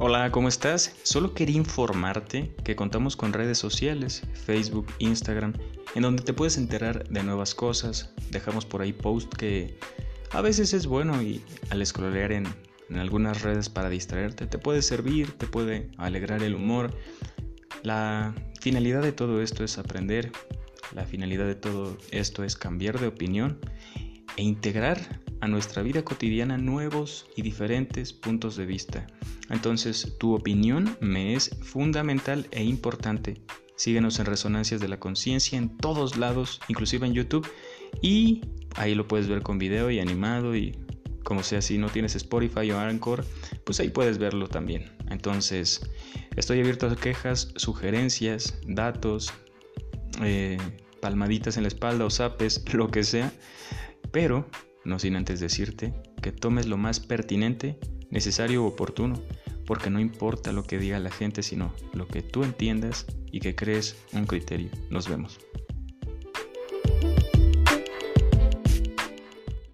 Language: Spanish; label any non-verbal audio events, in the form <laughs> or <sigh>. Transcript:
Hola, ¿cómo estás? Solo quería informarte que contamos con redes sociales, Facebook, Instagram, en donde te puedes enterar de nuevas cosas. Dejamos por ahí post que a veces es bueno y al scrollear en, en algunas redes para distraerte te puede servir, te puede alegrar el humor. La finalidad de todo esto es aprender, la finalidad de todo esto es cambiar de opinión e integrar a nuestra vida cotidiana nuevos y diferentes puntos de vista. Entonces, tu opinión me es fundamental e importante. Síguenos en Resonancias de la Conciencia en todos lados, inclusive en YouTube. Y ahí lo puedes ver con video y animado y como sea, si no tienes Spotify o Anchor, pues ahí puedes verlo también. Entonces, estoy abierto a quejas, sugerencias, datos, eh, palmaditas en la espalda o zapes, <laughs> lo que sea. Pero, no sin antes decirte que tomes lo más pertinente necesario o oportuno, porque no importa lo que diga la gente, sino lo que tú entiendas y que crees un criterio. Nos vemos.